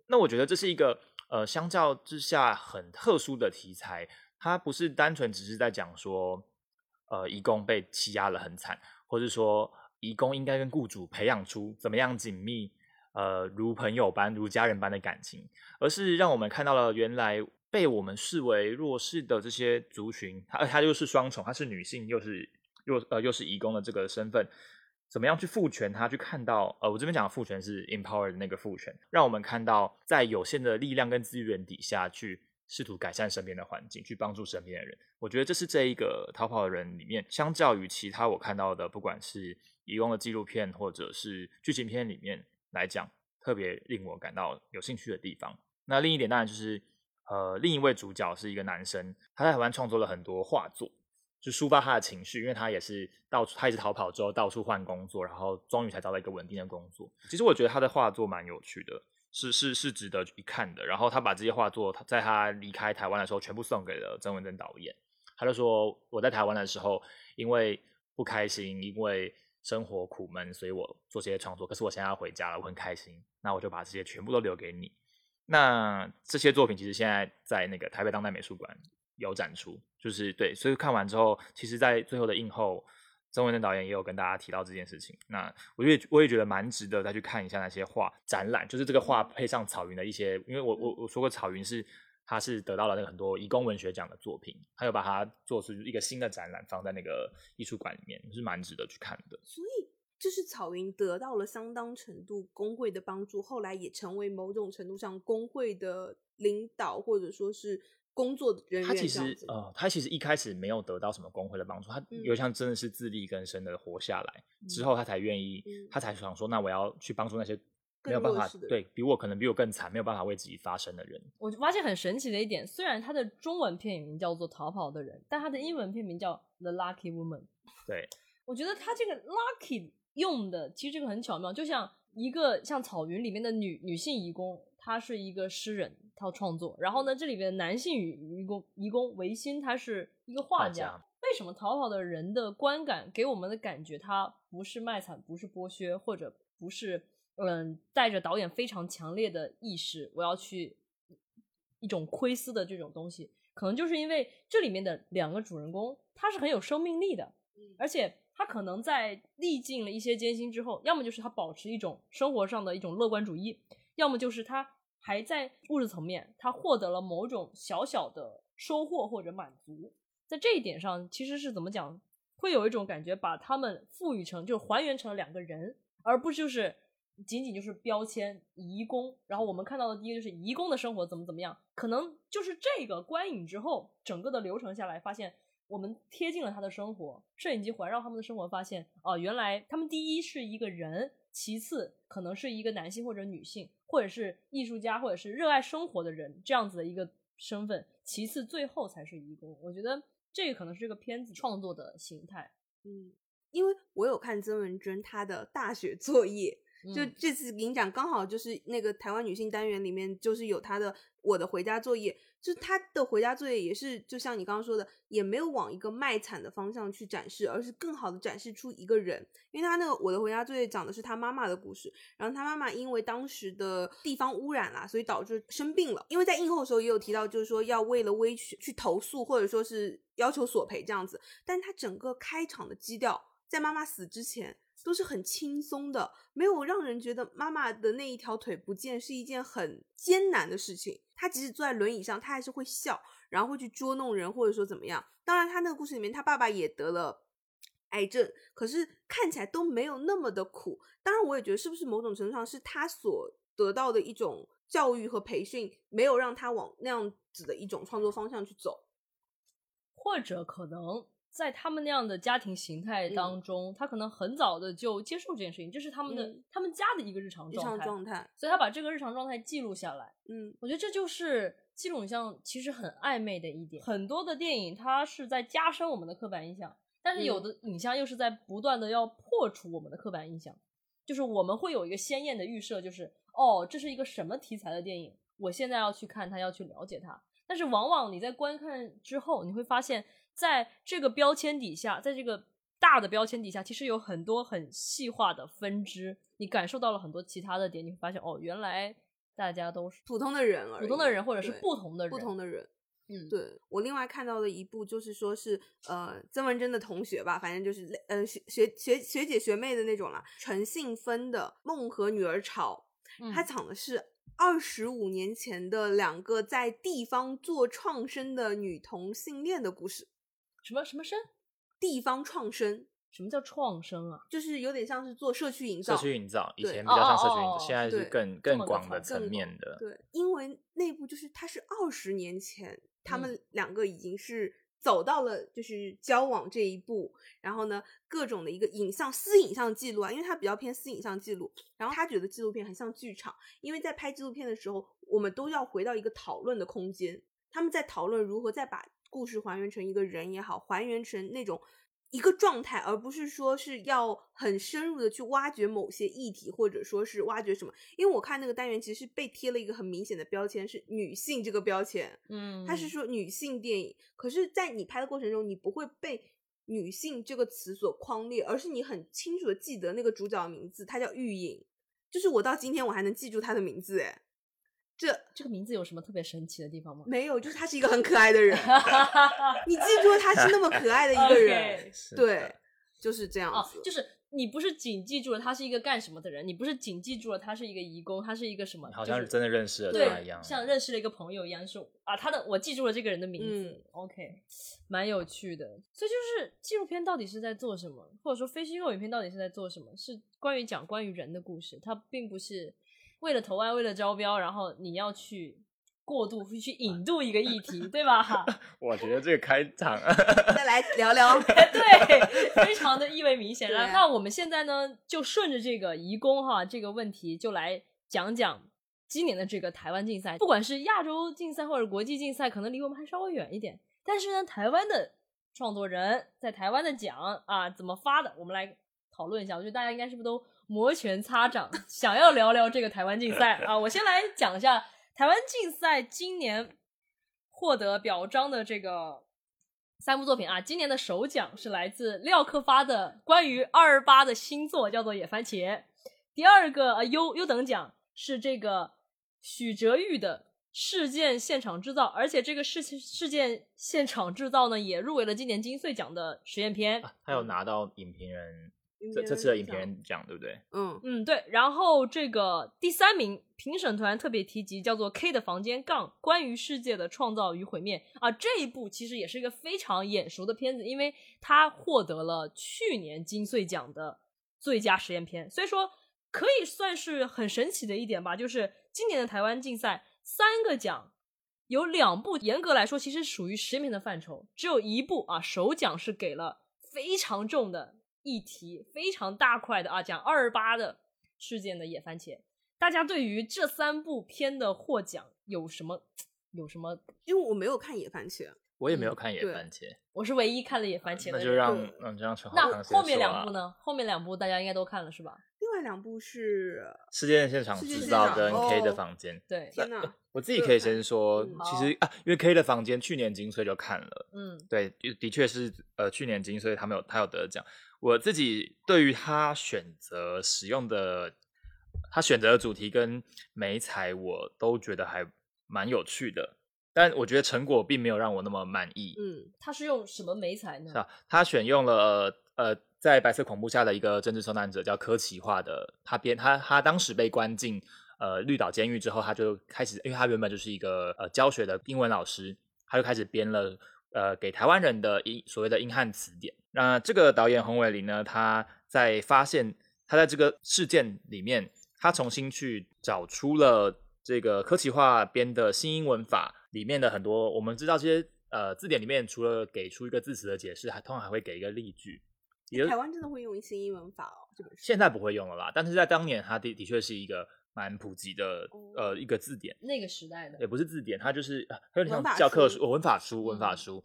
那我觉得这是一个呃相较之下很特殊的题材。他不是单纯只是在讲说，呃，义工被欺压了很惨，或者说义工应该跟雇主培养出怎么样紧密，呃，如朋友般、如家人般的感情，而是让我们看到了原来被我们视为弱势的这些族群，他他又是双重，他是女性，又是又呃又是义工的这个身份，怎么样去赋权他去看到，呃，我这边讲的赋权是 empower 的那个赋权，让我们看到在有限的力量跟资源底下去。试图改善身边的环境，去帮助身边的人。我觉得这是这一个逃跑的人里面，相较于其他我看到的，不管是移工的纪录片或者是剧情片里面来讲，特别令我感到有兴趣的地方。那另一点当然就是，呃，另一位主角是一个男生，他在台湾创作了很多画作，就抒发他的情绪，因为他也是到处，他一直逃跑之后到处换工作，然后终于才找到一个稳定的工作。其实我觉得他的画作蛮有趣的。是是是值得一看的。然后他把这些画作，他在他离开台湾的时候，全部送给了曾文珍导演。他就说：“我在台湾的时候，因为不开心，因为生活苦闷，所以我做这些创作。可是我现在要回家了，我很开心。那我就把这些全部都留给你。那这些作品其实现在在那个台北当代美术馆有展出，就是对。所以看完之后，其实，在最后的映后。”曾文正导演也有跟大家提到这件事情，那我也我也觉得蛮值得再去看一下那些画展览，就是这个画配上草云的一些，因为我我我说过草云是他是得到了那个很多义工文学奖的作品，他又把它做出一个新的展览放在那个艺术馆里面，是蛮值得去看的。
所以就是草云得到了相当程度工会的帮助，后来也成为某种程度上工会的领导，或者说是。工作人员，
他其实呃，他其实一开始没有得到什么工会的帮助，他有像真的是自力更生的活下来之后，他才愿意，他才想说，那我要去帮助那些没有办法对比我可能比我更惨，没有办法为自己发声的人。
我发现很神奇的一点，虽然他的中文片名叫做《逃跑的人》，但他的英文片名叫《The Lucky Woman》。
对，
我觉得他这个 “lucky” 用的其实这个很巧妙，就像一个像草原里面的女女性义工，她是一个诗人。他创作，然后呢，这里边男性与愚公愚公维新，他是一个画家。为什么逃跑的人的观感给我们的感觉，他不是卖惨，不是剥削，或者不是嗯带着导演非常强烈的意识，我要去一种窥私的这种东西，可能就是因为这里面的两个主人公，他是很有生命力的，而且他可能在历尽了一些艰辛之后，要么就是他保持一种生活上的一种乐观主义，要么就是他。还在物质层面，他获得了某种小小的收获或者满足，在这一点上，其实是怎么讲，会有一种感觉，把他们赋予成，就还原成了两个人，而不就是仅仅就是标签移工。然后我们看到的第一个就是移工的生活怎么怎么样，可能就是这个观影之后，整个的流程下来，发现我们贴近了他的生活，摄影机环绕他们的生活，发现哦，原来他们第一是一个人。其次，可能是一个男性或者女性，或者是艺术家，或者是热爱生活的人这样子的一个身份。其次，最后才是义工。我觉得这个可能是这个片子创作的形态。
嗯，因为我有看曾文珍她的大学作业。就这次影展刚好就是那个台湾女性单元里面，就是有她的我的回家作业，就是她的回家作业也是就像你刚刚说的，也没有往一个卖惨的方向去展示，而是更好的展示出一个人。因为她那个我的回家作业讲的是她妈妈的故事，然后她妈妈因为当时的地方污染啦，所以导致生病了。因为在映后的时候也有提到，就是说要为了威权去投诉，或者说是要求索赔这样子。但她整个开场的基调，在妈妈死之前。都是很轻松的，没有让人觉得妈妈的那一条腿不见是一件很艰难的事情。他即使坐在轮椅上，他还是会笑，然后会去捉弄人，或者说怎么样。当然，他那个故事里面，他爸爸也得了癌症，可是看起来都没有那么的苦。当然，我也觉得是不是某种程度上是他所得到的一种教育和培训，没有让他往那样子的一种创作方向去走。
或者可能在他们那样的家庭形态当中，他可能很早的就接受这件事情，这是他们的、
嗯
他们家的一个日常
日常
状态，
状态，
所以他把这个日常状态记录下来。
嗯
我觉得这就是记录影像其实很暧昧的一点。很多的电影它是在加深我们的刻板印象，但是有的影像又是在不断的要破除我们的刻板印象。就是我们会有一个鲜艳的预设，就是哦，这是一个什么题材的电影，我现在要去看它，要去了解它。但是往往你在观看之后，你会发现在这个标签底下，在这个大的标签底下，其实有很多很细化的分支，你感受到了很多其他的点，你会发现哦，原来大家都是
普通的人而已，
普通的人，或者是不同的人，
不同的人。
嗯，
对我另外看到的一部就是说是呃曾文珍的同学吧，反正就是类呃学学学学姐学妹的那种啦，陈信芬的《梦和女儿吵》，
嗯
它讲的是二十五年前的两个在地方做创生的女同性恋的故事。
什么什么生？
地方创生
什么叫创生啊？
就是有点像是做社区营造，
社区营造以前比较像社区营造，
哦哦哦
现在是更更广的层面的。
对，因为内部就是他是二十年前，他
嗯
们两个已经是走到了就是交往这一步，然后呢，各种的一个影像私影像记录啊，因为他比较偏私影像记录，然后他觉得纪录片很像剧场，因为在拍纪录片的时候，我们都要回到一个讨论的空间，他们在讨论如何再把故事还原成一个人也好，还原成那种。一个状态，而不是说是要很深入的去挖掘某些议题，或者说是挖掘什么。因为我看那个单元其实被贴了一个很明显的标签，是女性这个标签。
嗯，
它是说女性电影，可是，在你拍的过程中，你不会被女性这个词所框列，而是你很清楚的记得那个主角的名字，她叫玉影，就是我到今天我还能记住她的名字，哎，这
这个名字有什么特别神奇的地方吗？
没有，就是他是一个很可爱的人，你记住了他是那么可爱的一个人
OK
是
对，就是这样
哦
子，，
就是你不是仅记住了他是一个干什么的人，你不是仅记住了他是一个义工，他是一个什么，
好像是真的认识了
对
他一样。
像认识了一个朋友一样，是啊，他的我记住了这个人的名字、
嗯
o k 蛮有趣的。所以就是纪录片到底是在做什么，或者说非虚构影片到底是在做什么？是关于讲关于人的故事，它并不是为了投案、为了招标，然后你要去过度去引渡一个议题，对吧？
我觉得这个开场
再来聊聊，
对，非常的意味明显。
对
然后那我们现在呢，就顺着这个移工哈这个问题，就来讲讲今年的这个台湾竞赛。不管是亚洲竞赛或者国际竞赛，可能离我们还稍微远一点，但是呢，台湾的创作人在台湾的奖啊怎么发的，我们来讨论一下。我觉得大家应该是不是都摩拳擦掌，想要聊聊这个台湾竞赛啊？我先来讲一下台湾竞赛今年获得表彰的这个三部作品啊，今年的首奖是来自廖克发的关于二二八的新作，叫做《野番茄》。第二个呃优优等奖是这个许哲玉的事件现场制造，而且这个事事件现场制造呢也入围了今年金穗奖的实验片。
他有拿到影评人这这次的影评人奖，对不对？
嗯，
嗯，对。然后这个第三名评审团特别提及，叫做《K 的房间杠关于世界的创造与毁灭》啊，这一部其实也是一个非常眼熟的片子，因为它获得了去年金穗奖的最佳实验片，所以说可以算是很神奇的一点吧。就是今年的台湾竞赛三个奖。有两部严格来说其实属于实验片的范畴，只有一部啊首奖是给了非常重的议题，非常大块的啊讲二二八的事件的野番茄。大家对于这三部片的获奖有什么有什么？
因为我没有看野番茄，
我也没有
嗯
看野番茄，
我是唯一看了野番茄。
那就让
对
嗯就让陈浩
那
康先
后面两部呢？后面两部大家应该都看了是吧？
另外两部是
事件现场制造跟 K 的房间。
对，
天哪，
我自己可以先说
嗯，
其实啊，因为 K 的房间去年金穗就看了，
嗯
对，的的确是呃去年金穗他们有他有得奖。我自己对于他选择使用的，他选择的主题跟美彩，我都觉得还蛮有趣的，但我觉得成果并没有让我那么满意。
嗯
他是用什么媒材呢？
他选用了呃呃，在白色恐怖下的一个政治受难者叫柯奇画的，他编他他当时被关进呃绿岛监狱之后，他就开始，因为他原本就是一个呃教学的英文老师，他就开始编了呃给台湾人的英所谓的英汉词典。那这个导演洪伟林呢，他在发现他在这个事件里面，他重新去找出了这个科奇化编的新英文法里面的很多，我们知道这些呃字典里面除了给出一个字词的解释，还通常还会给一个例句。
台湾真的会用新英文法哦，这本书
现在不会用了啦，但是在当年，它的的确是一个蛮普及的呃一个字典。
那个时代的
也不是字典，它就是呃有点像教科
书
文法书、文法
嗯
书。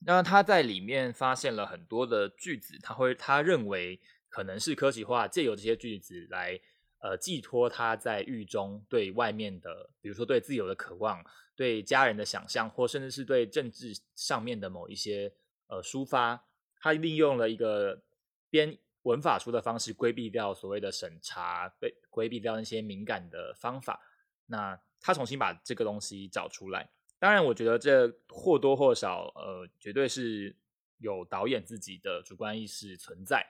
那他在里面发现了很多的句子，他会他认为可能是科技化借由这些句子来呃寄托他在狱中对外面的，比如说对自由的渴望、对家人的想象，或甚至是对政治上面的某一些呃抒发。他利用了一个编文法书的方式，规避掉所谓的审查，被规避掉那些敏感的方法。那他重新把这个东西找出来。当然，我觉得这或多或少，呃，绝对是有导演自己的主观意识存在。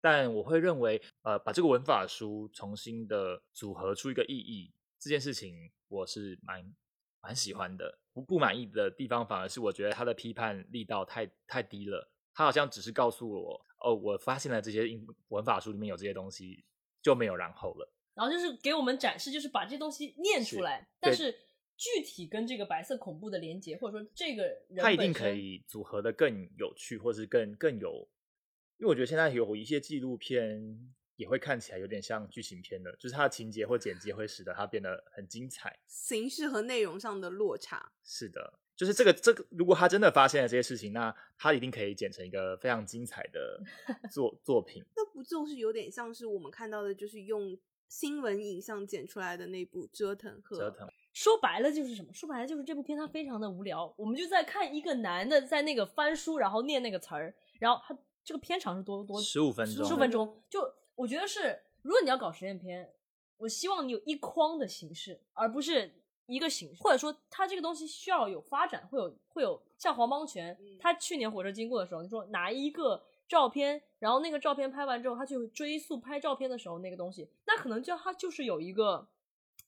但我会认为，呃，把这个文法书重新的组合出一个意义，这件事情我是蛮蛮喜欢的。不不满意的地方，反而是我觉得他的批判力道太太低了。他好像只是告诉我，哦，我发现了这些英文法书里面有这些东西，就没有然后了。
然后就是给我们展示，就是把这东西念出来，
对
但是具体跟这个白色恐怖的连接，或者说这个人
它一定可以组合的更有趣，或是更更有，因为我觉得现在有一些纪录片也会看起来有点像剧情片的，就是它的情节或剪辑会使得它变得很精彩。
形式和内容上的落差。
是的，就是这个这个，如果他真的发现了这些事情，那他一定可以剪成一个非常精彩的 作作品。
那不就是有点像是我们看到的，就是用新闻影像剪出来的那部《折腾》和
折腾，
说白了就是什么？说白了就是这部片它非常的无聊，我们就在看一个男的在那个翻书，然后念那个词儿，然后他这个片长是多多
十五分钟，
十五分钟，就我觉得是，如果你要搞实验片，我希望你有一框的形式，而不是一个形式，或者说它这个东西需要有发展，会有会有像黄邦权
嗯，
他去年火车经过的时候，你说拿一个照片，然后那个照片拍完之后，他去追溯拍照片的时候那个东西，那可能就它就是有一个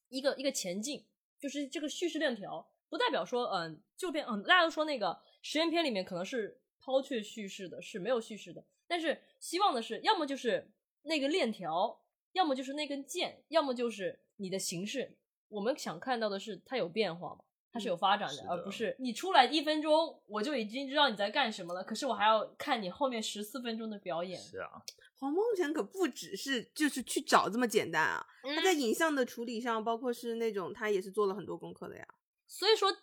一个一个前进，就是这个叙事链条，不代表说嗯旧片嗯大家都说那个实验片里面可能是抛却叙事的，是没有叙事的，但是希望的是，要么就是那个链条，要么就是那根剑，要么就是你的形式。我们想看到的是它有变化嘛，它是有发展的，而不是你出来一分钟我就已经知道你在干什么了，可是我还要看你后面十四分钟的表演。
是啊，
黄梦泉可不只是就是去找这么简单啊，他在
嗯
影像的处理上，包括是那种他也是做了很多功课的呀。
所以说，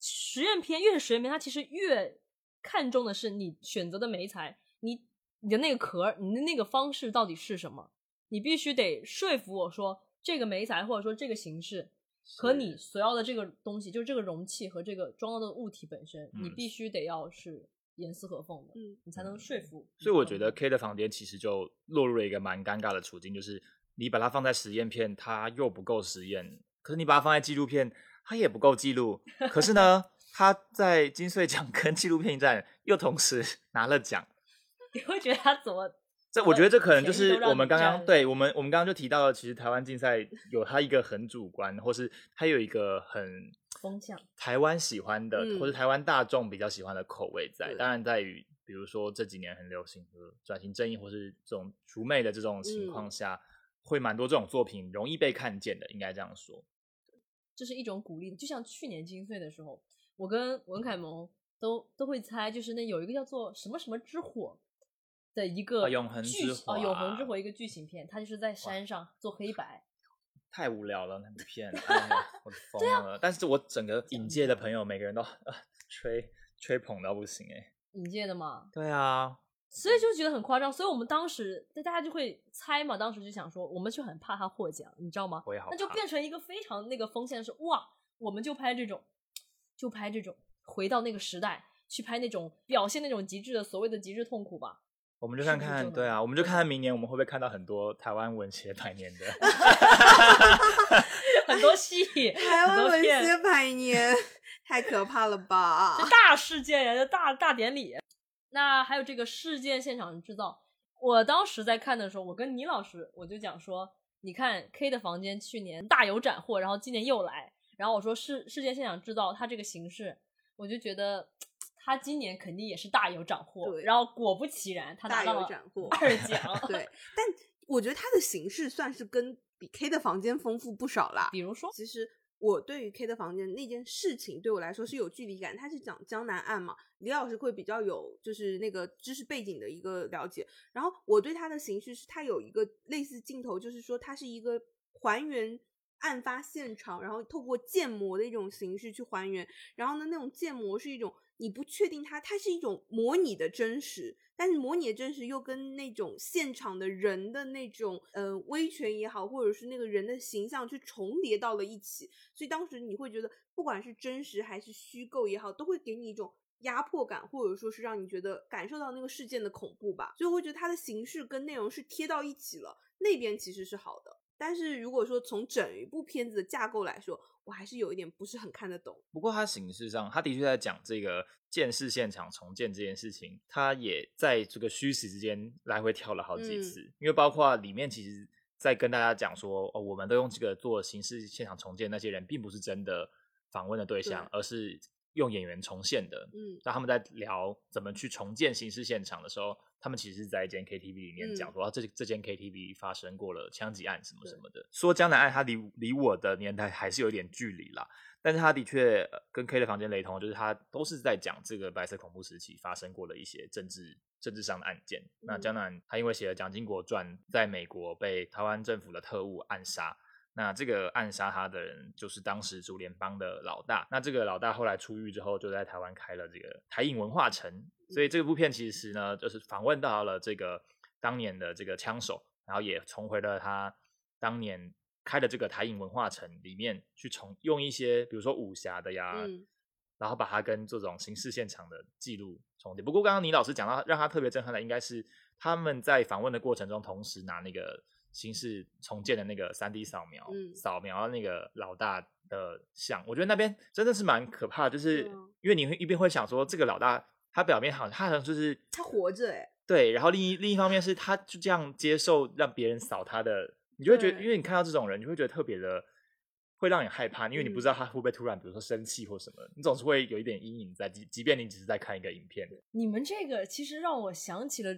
实验片越是实验片，它其实越看重的是你选择的媒材，你你的那个壳儿，你的那个方式到底是什么？你必须得说服我说，这个媒材或者说这个形式和你所要的这个东西，就是这个容器和这个装到的物体本身，你
嗯
必须得要是严丝合缝的，
嗯
你才能说服。
所以我觉得 K 的房间其实就落入了一个蛮尴尬的处境，就是你把它放在实验片，它又不够实验；可是你把它放在纪录片，它也不够记录。可是呢，它在金穗奖 跟纪录片影展又同时 拿了奖。
你会觉得他怎么？
这我觉得这可能就是我们刚刚对我们我们刚刚就提到了，其实台湾竞赛有它一个很主观，或是它有一个很
风向
台湾喜欢的，
嗯
或者台湾大众比较喜欢的口味在。
对
当然，在于比如说这几年很流行的转型正义，或是这种除魅的这种情
嗯
况下，会蛮多这种作品容易被看见的，应该这样说。
这是一种鼓励，就像去年金穗的时候，我跟文凯萌都都会猜，就是那有一个叫做什么什么之火的一个
啊永恒之火
啊，永恒之
啊
火一个剧情片，它就是在山上做黑白，
太无聊了那部片，哎，我疯了。但是我整个影界的朋友每个人都、啊、吹吹捧到不行哎、
影界的嘛，
对啊，
所以就觉得很夸张，所以我们当时大家就会猜嘛，当时就想说，我们就很怕他获奖，你知道吗？
我也好
那就变成一个非常那个风险是哇，我们就拍这种，就拍这种，回到那个时代去拍那种表现那种极致的所谓的极致痛苦吧。
我们就看看，对啊，我们就看看明年我们会不会看到很多台湾文学百年的。
很多戏，
台湾文学百年，太可怕了吧
这？大事件呀，这大大典礼。那还有这个事件现场制造，我当时在看的时候，我跟倪老师我就讲说，你看 K 的房间去年大有斩获，然后今年又来，然后我说事事件现场制造它这个形式，我就觉得他今年肯定也是大有斩获。
对
然后果不其然，他拿
大有
到了
斩获。
二 奖。
对，但我觉得他的形式算是跟比 K 的房间丰富不少啦。
比如说，
其实我对于 K 的房间那件事情，对我来说是有距离感。他是讲江南案嘛，李老师会比较有就是那个知识背景的一个了解。然后我对他的形式是，他有一个类似镜头，就是说它是一个还原案发现场，然后透过建模的一种形式去还原。然后呢，那种建模是一种你不确定它，它是一种模拟的真实，但是模拟的真实又跟那种现场的人的那种呃威权也好，或者是那个人的形象去重叠到了一起，所以当时你会觉得，不管是真实还是虚构也好，都会给你一种压迫感，或者说是让你觉得感受到那个事件的恐怖吧。所以我会觉得它的形式跟内容是贴到一起了，那边其实是好的。但是如果说从整一部片子的架构来说，我还是有一点不是很看得懂。
不过它形式上，它的确在讲这个建市现场重建这件事情，它也在这个虚实之间来回跳了好几
嗯
次，因为包括里面其实在跟大家讲说，哦，我们都用这个做刑事现场重建，那些人并不是真的访问的对象，
对
而是用演员重现的。
嗯
那他们在聊怎么去重建刑事现场的时候，他们其实是在一间 KTV 里面讲
嗯
说，啊这这间 KTV 发生过了枪击案什么什么的。说江南案，它离离我的年代还是有点距离啦，但是它的确呃跟 K 的房间雷同，就是它都是在讲这个白色恐怖时期发生过的一些政治政治上的案件。那
嗯
江南他因为写了《蒋经国传》，在美国被台湾政府的特务暗杀。那这个暗杀他的人就是当时竹联帮的老大。那这个老大后来出狱之后，就在台湾开了这个台影文化城。所以这部片其实呢，就是访问到了这个当年的这个枪手，然后也重回了他当年开的这个台影文化城里面去重用一些，比如说武侠的呀，
嗯
然后把它跟这种刑事现场的记录重叠。不过刚刚倪老师讲到，让他特别震撼的应该是他们在访问的过程中，同时拿那个刑事重建的那个三 D 扫描，
嗯
扫描那个老大的像。我觉得那边真的是蛮可怕的，就是因为你会一边会想说，这个老大他表面好像他好像就是
他活着哎、
对，然后另一另一方面是他就这样接受让别人扫他的，你就会觉得，因为你看到这种人，你会觉得特别的会让你害怕，因为你不
嗯
知道他会不会突然，比如说生气或什么，你总是会有一点阴影在，即即便你只是在看一个影片。
你们这个其实让我想起了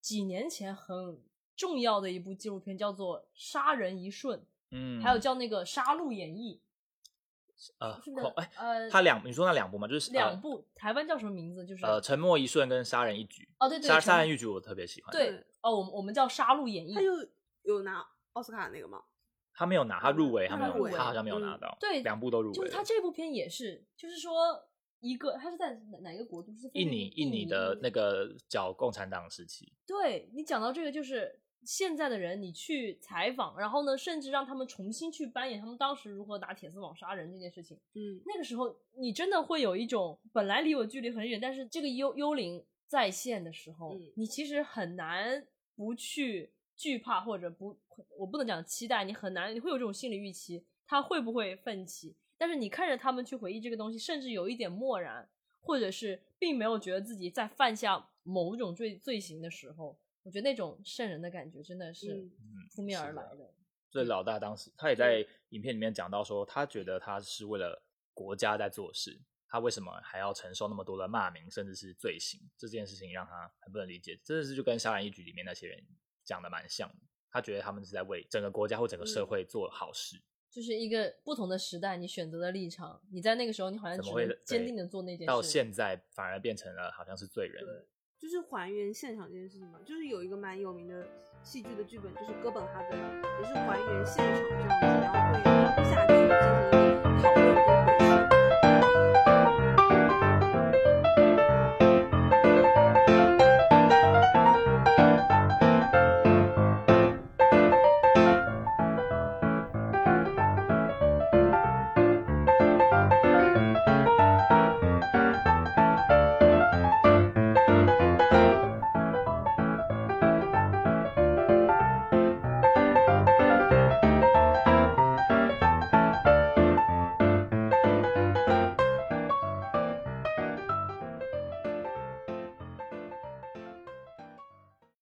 几年前很重要的一部纪录片，叫做《杀人一瞬》，
嗯，
还有叫那个《杀戮演绎
呃，》，恐哎，
呃，
他两你说那两部嘛，就是
两部，台湾叫什么名字？就是
呃，呃，沉默一瞬跟杀人一局，
哦，对对，
杀杀人一局我特别喜欢，
对
对
哦，我们我们叫《杀戮演绎
他》，就有拿奥斯卡那个吗？
他没有拿，他入围，他没有，
他入围
他好像没有
嗯
拿到，
对
两部都入围，
就是他这部片也是，就是说一个他是在哪哪一个国度？是
印尼印尼的那个叫共产党时期，
对你讲到这个，就是现在的人，你去采访，然后呢，甚至让他们重新去扮演他们当时如何打铁丝网杀人这件事情。
嗯，
那个时候，你真的会有一种本来离我距离很远，但是这个幽幽灵在线的时候，
嗯
你其实很难不去惧怕或者不，我不能讲期待，你很难，你会有这种心理预期，他会不会奋起？但是你看着他们去回忆这个东西，甚至有一点漠然，或者是并没有觉得自己在犯下某种罪罪行的时候，我觉得那种瘆人的感觉真的是
嗯
扑面而来的。
所以老大当时他也在影片里面讲到说，他觉得他是为了国家在做事，他为什么还要承受那么多的骂名，甚至是罪行？这件事情让他很不能理解，真的是就跟《杀人一局》里面那些人讲的蛮像的。他觉得他们是在为整个国家或整个社
嗯
会做好事。
就是一个不同的时代，你选择的立场，你在那个时候，你好像只
怎么会
坚定的做那件事。
到现在反而变成了好像是罪人。
就是还原现场这件事情嘛，就是有一个蛮有名的戏剧的剧本，就是哥本哈根，也是还原现场这样子，然后对夏季进行